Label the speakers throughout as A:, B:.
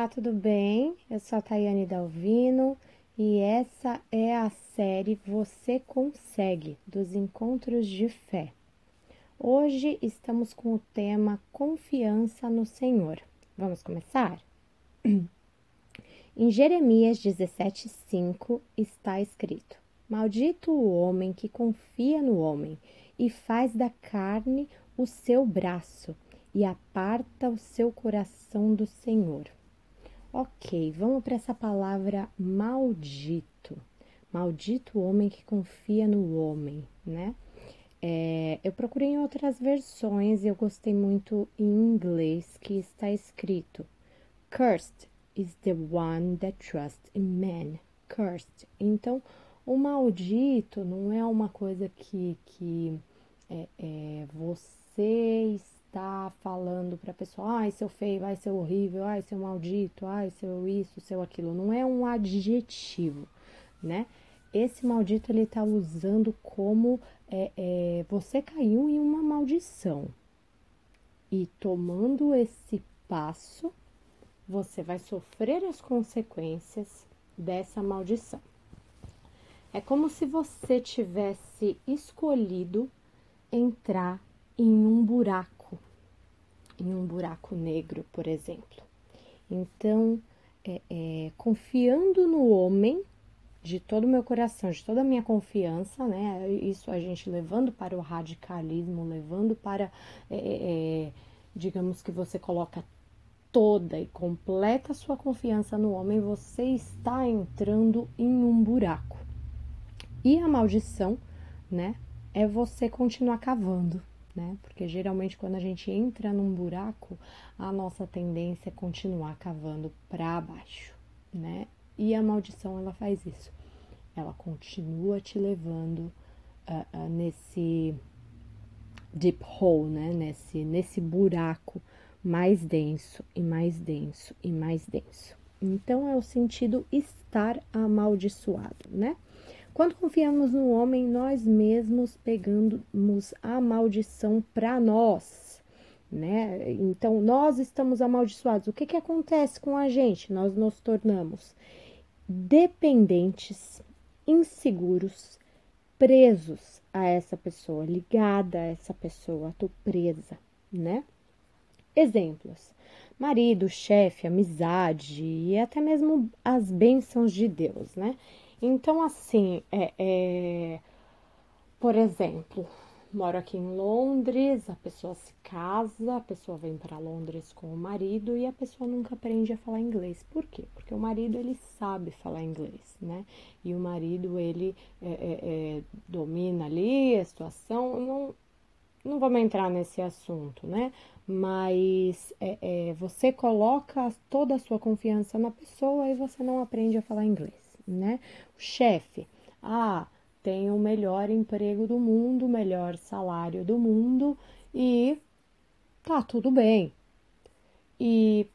A: Olá, tudo bem? Eu sou a Tayane Dalvino e essa é a série Você Consegue dos Encontros de Fé. Hoje estamos com o tema Confiança no Senhor. Vamos começar? Em Jeremias 17,5 está escrito: Maldito o homem que confia no homem e faz da carne o seu braço e aparta o seu coração do Senhor. Ok, vamos para essa palavra maldito. Maldito homem que confia no homem, né? É, eu procurei em outras versões e eu gostei muito em inglês que está escrito: Cursed is the one that trusts in man. Cursed. Então, o maldito não é uma coisa que, que é, é, você está falando para a pessoa, ai, seu feio, ai, seu horrível, ai, seu maldito, ai, seu isso, seu aquilo. Não é um adjetivo, né? Esse maldito ele está usando como é, é, você caiu em uma maldição. E tomando esse passo, você vai sofrer as consequências dessa maldição. É como se você tivesse escolhido entrar em um buraco, em um buraco negro, por exemplo. Então, é, é, confiando no homem de todo o meu coração, de toda a minha confiança, né? Isso a gente levando para o radicalismo, levando para, é, é, é digamos que você coloca toda e completa sua confiança no homem, você está entrando em um buraco. E a maldição, né? é você continuar cavando, né? Porque geralmente quando a gente entra num buraco, a nossa tendência é continuar cavando para baixo, né? E a maldição ela faz isso. Ela continua te levando uh, uh, nesse deep hole, né? Nesse, nesse buraco mais denso e mais denso e mais denso. Então é o sentido estar amaldiçoado, né? Quando confiamos no homem, nós mesmos pegamos a maldição para nós, né? Então, nós estamos amaldiçoados. O que, que acontece com a gente? Nós nos tornamos dependentes, inseguros, presos a essa pessoa, ligada a essa pessoa, tô presa, né? Exemplos: marido, chefe, amizade e até mesmo as bênçãos de Deus, né? Então, assim, é, é, por exemplo, moro aqui em Londres, a pessoa se casa, a pessoa vem para Londres com o marido e a pessoa nunca aprende a falar inglês. Por quê? Porque o marido ele sabe falar inglês, né? E o marido ele é, é, é domina ali a situação. Não, não vamos entrar nesse assunto, né? Mas é, é, você coloca toda a sua confiança na pessoa e você não aprende a falar inglês né? O chefe, ah, tem o melhor emprego do mundo, o melhor salário do mundo e tá tudo bem. E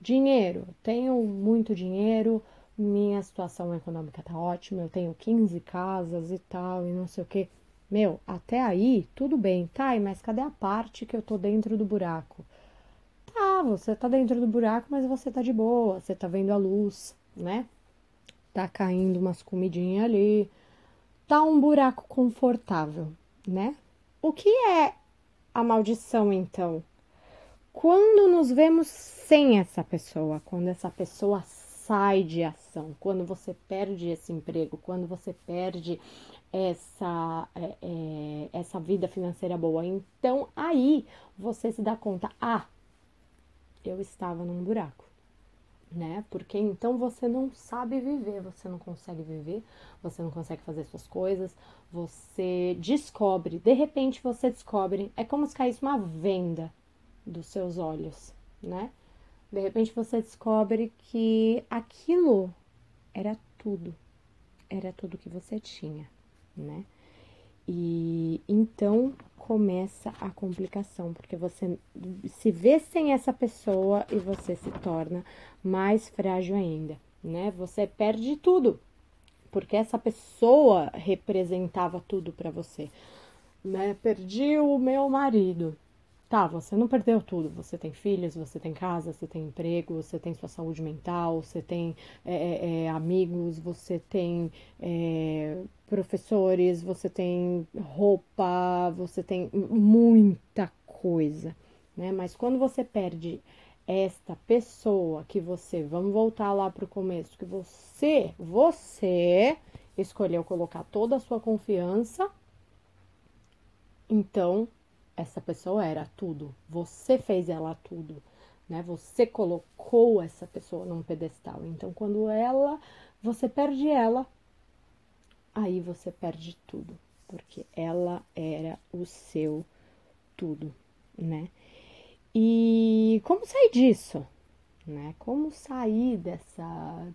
A: dinheiro, tenho muito dinheiro, minha situação econômica tá ótima, eu tenho 15 casas e tal, e não sei o que. Meu, até aí tudo bem, tá? Mas cadê a parte que eu tô dentro do buraco? Tá, você tá dentro do buraco, mas você tá de boa, você tá vendo a luz, né? Tá caindo umas comidinhas ali, tá um buraco confortável, né? O que é a maldição então? Quando nos vemos sem essa pessoa, quando essa pessoa sai de ação, quando você perde esse emprego, quando você perde essa, é, é, essa vida financeira boa, então aí você se dá conta, ah, eu estava num buraco né? Porque então você não sabe viver, você não consegue viver, você não consegue fazer suas coisas, você descobre, de repente você descobre, é como se caísse uma venda dos seus olhos, né? De repente você descobre que aquilo era tudo, era tudo que você tinha, né? E então começa a complicação, porque você se vê sem essa pessoa e você se torna mais frágil ainda, né? Você perde tudo, porque essa pessoa representava tudo para você, né? Perdi o meu marido. Tá, você não perdeu tudo. Você tem filhos, você tem casa, você tem emprego, você tem sua saúde mental, você tem é, é, é amigos, você tem é, professores, você tem roupa, você tem muita coisa, né? Mas quando você perde esta pessoa que você, vamos voltar lá para o começo, que você, você escolheu colocar toda a sua confiança, então essa pessoa era tudo. Você fez ela tudo, né? Você colocou essa pessoa num pedestal. Então, quando ela, você perde ela, aí você perde tudo, porque ela era o seu tudo, né? E como sair disso, né? Como sair dessa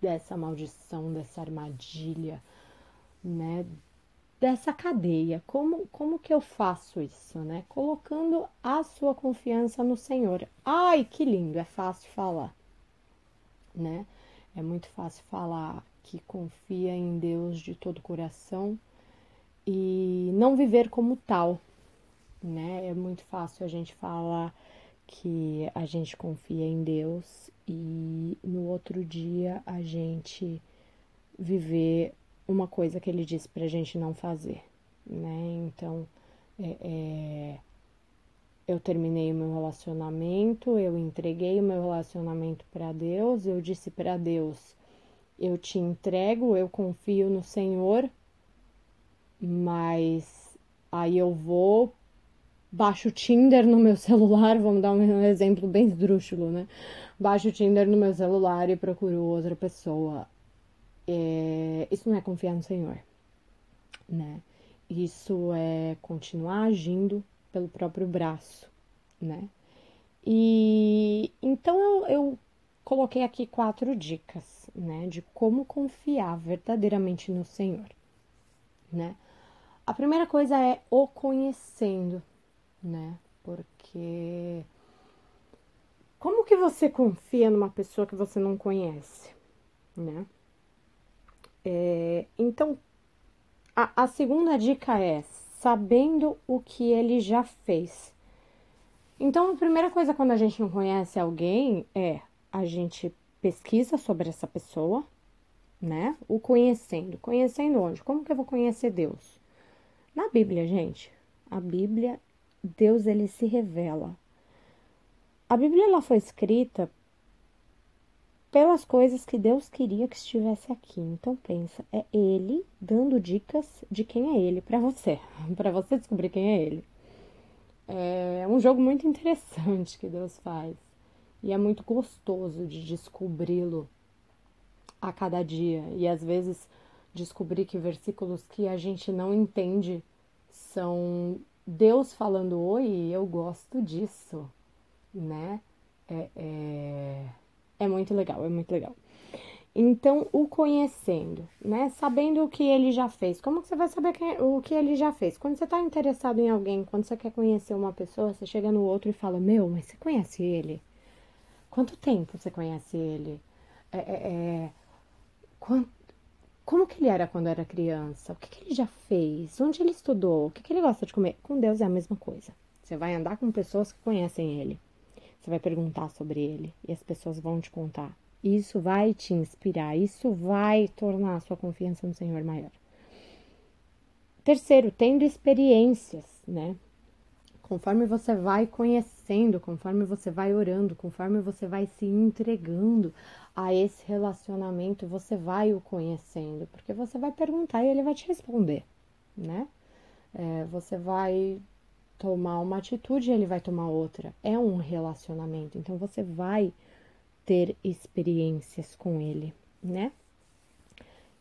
A: dessa maldição, dessa armadilha, né? Dessa cadeia. Como, como que eu faço isso, né? Colocando a sua confiança no Senhor. Ai, que lindo, é fácil falar, né? É muito fácil falar que confia em Deus de todo o coração e não viver como tal, né? É muito fácil a gente falar que a gente confia em Deus e no outro dia a gente viver uma coisa que ele disse para a gente não fazer, né? Então, é, é, eu terminei o meu relacionamento, eu entreguei o meu relacionamento para Deus, eu disse para Deus: eu te entrego, eu confio no Senhor, mas aí eu vou baixo o Tinder no meu celular, vamos dar um exemplo bem esdrúxulo, né? Baixo o Tinder no meu celular e procuro outra pessoa é, isso não é confiar no Senhor, né? Isso é continuar agindo pelo próprio braço, né? E então eu, eu coloquei aqui quatro dicas, né, de como confiar verdadeiramente no Senhor, né? A primeira coisa é o conhecendo, né? Porque como que você confia numa pessoa que você não conhece, né? É, então, a, a segunda dica é sabendo o que ele já fez. Então, a primeira coisa quando a gente não conhece alguém é a gente pesquisa sobre essa pessoa, né? O conhecendo. Conhecendo onde? Como que eu vou conhecer Deus? Na Bíblia, gente. A Bíblia, Deus ele se revela. A Bíblia ela foi escrita pelas coisas que Deus queria que estivesse aqui. Então pensa, é ele dando dicas de quem é ele para você, para você descobrir quem é ele. É um jogo muito interessante que Deus faz e é muito gostoso de descobri-lo a cada dia e às vezes descobrir que versículos que a gente não entende são Deus falando oi, eu gosto disso, né? É, é é muito legal, é muito legal. Então, o conhecendo, né? Sabendo o que ele já fez. Como que você vai saber quem, o que ele já fez? Quando você está interessado em alguém, quando você quer conhecer uma pessoa, você chega no outro e fala: Meu, mas você conhece ele? Quanto tempo você conhece ele? É, é, é, como que ele era quando era criança? O que, que ele já fez? Onde ele estudou? O que, que ele gosta de comer? Com Deus é a mesma coisa. Você vai andar com pessoas que conhecem ele. Você vai perguntar sobre ele e as pessoas vão te contar. Isso vai te inspirar, isso vai tornar a sua confiança no Senhor maior. Terceiro, tendo experiências, né? Conforme você vai conhecendo, conforme você vai orando, conforme você vai se entregando a esse relacionamento, você vai o conhecendo, porque você vai perguntar e ele vai te responder, né? É, você vai tomar uma atitude, ele vai tomar outra. É um relacionamento, então você vai ter experiências com ele, né?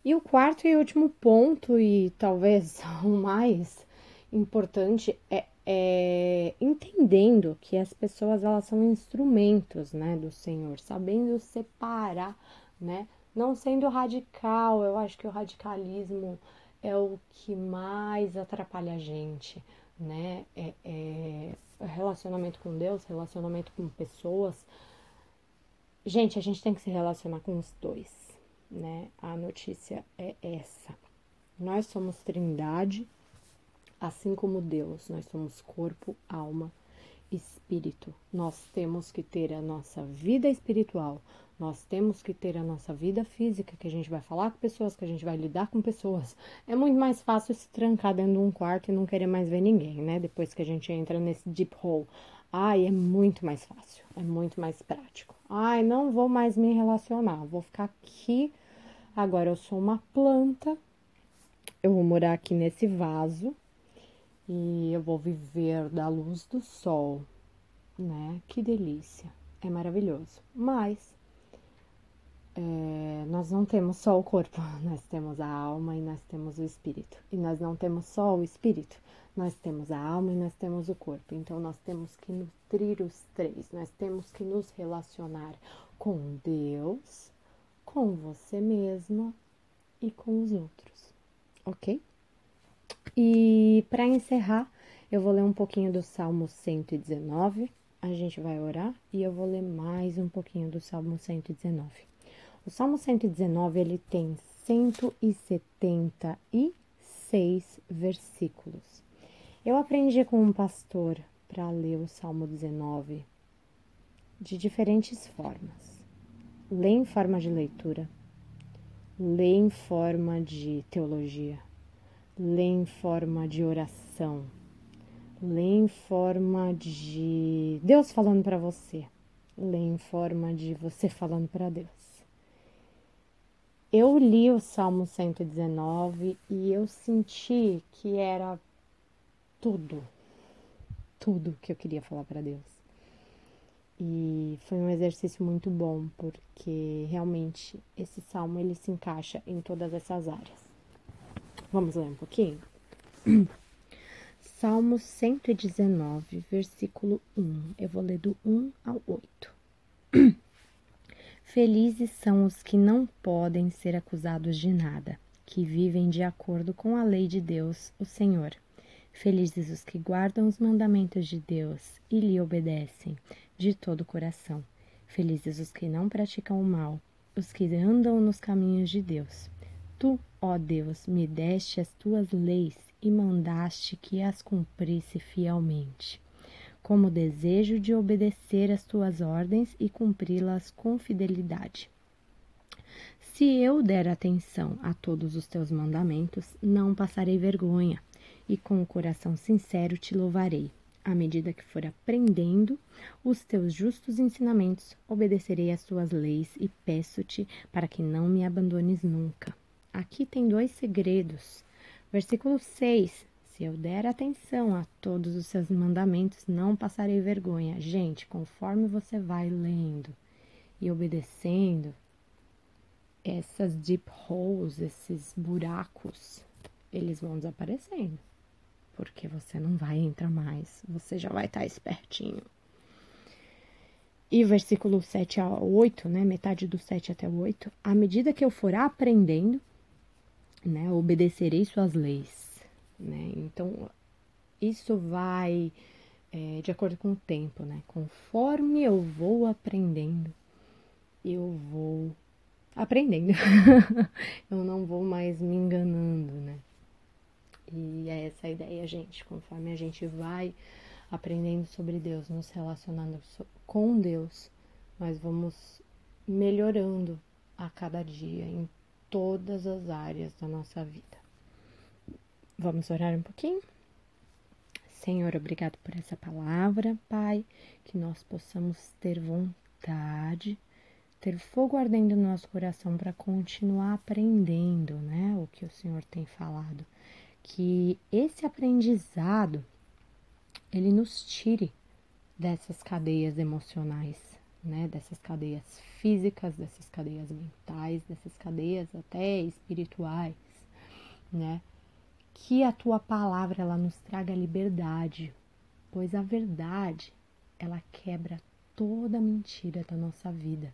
A: E o quarto e último ponto, e talvez o mais importante, é, é, entendendo que as pessoas elas são instrumentos, né, do Senhor, sabendo separar, né? Não sendo radical, eu acho que o radicalismo é o que mais atrapalha a gente né? É, é, relacionamento com Deus, relacionamento com pessoas. Gente, a gente tem que se relacionar com os dois, né? A notícia é essa. Nós somos trindade, assim como Deus. Nós somos corpo, alma espírito. Nós temos que ter a nossa vida espiritual, nós temos que ter a nossa vida física, que a gente vai falar com pessoas, que a gente vai lidar com pessoas. É muito mais fácil se trancar dentro de um quarto e não querer mais ver ninguém, né? Depois que a gente entra nesse deep hole. Ai, é muito mais fácil, é muito mais prático. Ai, não vou mais me relacionar, vou ficar aqui. Agora eu sou uma planta, eu vou morar aqui nesse vaso e eu vou viver da luz do sol, né? Que delícia, é maravilhoso. Mas é, nós não temos só o corpo, nós temos a alma e nós temos o espírito. E nós não temos só o espírito, nós temos a alma e nós temos o corpo. Então nós temos que nutrir os três, nós temos que nos relacionar com Deus, com você mesma e com os outros, ok? E para encerrar, eu vou ler um pouquinho do Salmo 119. A gente vai orar e eu vou ler mais um pouquinho do Salmo 119. O Salmo 119 ele tem 176 versículos. Eu aprendi com um pastor para ler o Salmo 19 de diferentes formas. Lê em forma de leitura, lê em forma de teologia, lê em forma de oração, lê em forma de Deus falando para você, lê em forma de você falando para Deus. Eu li o Salmo 119 e eu senti que era tudo, tudo que eu queria falar para Deus. E foi um exercício muito bom, porque realmente esse salmo ele se encaixa em todas essas áreas. Vamos ler um pouquinho? Salmo 119, versículo 1. Eu vou ler do 1 ao 8. Felizes são os que não podem ser acusados de nada, que vivem de acordo com a lei de Deus, o Senhor. Felizes os que guardam os mandamentos de Deus e lhe obedecem de todo o coração. Felizes os que não praticam o mal, os que andam nos caminhos de Deus. Tu, ó Deus, me deste as tuas leis e mandaste que as cumprisse fielmente como desejo de obedecer às tuas ordens e cumpri-las com fidelidade. Se eu der atenção a todos os teus mandamentos, não passarei vergonha, e com o coração sincero te louvarei. À medida que for aprendendo os teus justos ensinamentos, obedecerei às tuas leis e peço-te para que não me abandones nunca. Aqui tem dois segredos. Versículo 6 se eu der atenção a todos os seus mandamentos, não passarei vergonha. Gente, conforme você vai lendo e obedecendo, essas deep holes, esses buracos, eles vão desaparecendo. Porque você não vai entrar mais, você já vai estar espertinho. E versículo 7 a 8, né? Metade do 7 até o 8. À medida que eu for aprendendo, né? Obedecerei suas leis né? Então, isso vai é, de acordo com o tempo, né? Conforme eu vou aprendendo, eu vou aprendendo. eu não vou mais me enganando, né? E é essa a ideia, gente. Conforme a gente vai aprendendo sobre Deus, nos relacionando com Deus, nós vamos melhorando a cada dia todas as áreas da nossa vida. Vamos orar um pouquinho? Senhor, obrigado por essa palavra, Pai, que nós possamos ter vontade, ter fogo ardendo no nosso coração para continuar aprendendo, né, o que o Senhor tem falado. Que esse aprendizado ele nos tire dessas cadeias emocionais, né, dessas cadeias físicas, dessas cadeias mentais, dessas cadeias até espirituais, né? que a tua palavra ela nos traga liberdade, pois a verdade ela quebra toda mentira da nossa vida.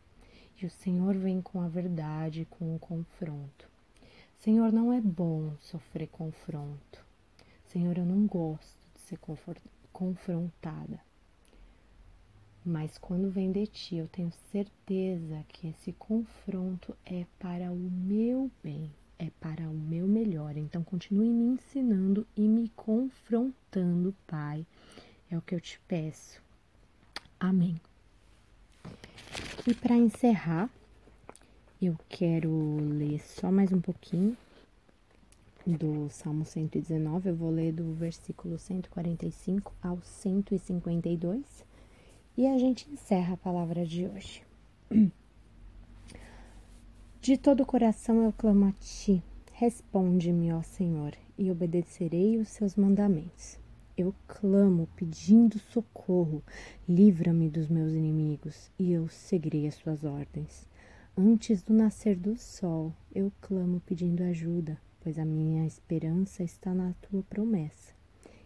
A: E o Senhor vem com a verdade, com o confronto. Senhor, não é bom sofrer confronto. Senhor, eu não gosto de ser confrontada. Mas quando vem de ti, eu tenho certeza que esse confronto é para o meu bem é para o meu melhor. Então, continue me ensinando e me confrontando, Pai. É o que eu te peço. Amém. E para encerrar, eu quero ler só mais um pouquinho do Salmo 119. Eu vou ler do versículo 145 ao 152 e a gente encerra a palavra de hoje. De todo o coração eu clamo a ti. Responde-me, ó Senhor, e obedecerei os seus mandamentos. Eu clamo pedindo socorro, livra-me dos meus inimigos, e eu seguirei as suas ordens. Antes do nascer do sol, eu clamo pedindo ajuda, pois a minha esperança está na tua promessa.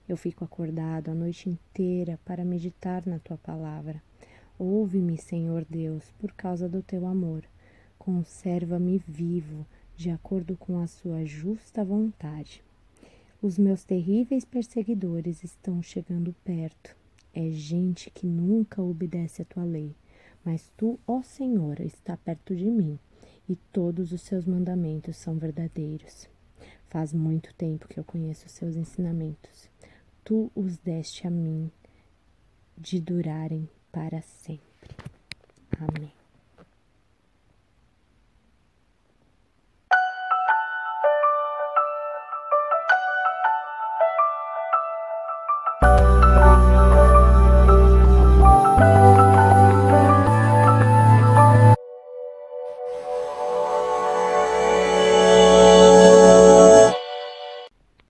A: Eu fico acordado a noite inteira para meditar na tua palavra. Ouve-me, Senhor Deus, por causa do teu amor conserva-me vivo, de acordo com a sua justa vontade. Os meus terríveis perseguidores estão chegando perto. É gente que nunca obedece a tua lei, mas tu, ó Senhor, está perto de mim, e todos os seus mandamentos são verdadeiros. Faz muito tempo que eu conheço os seus ensinamentos. Tu os deste a mim de durarem para sempre. Amém.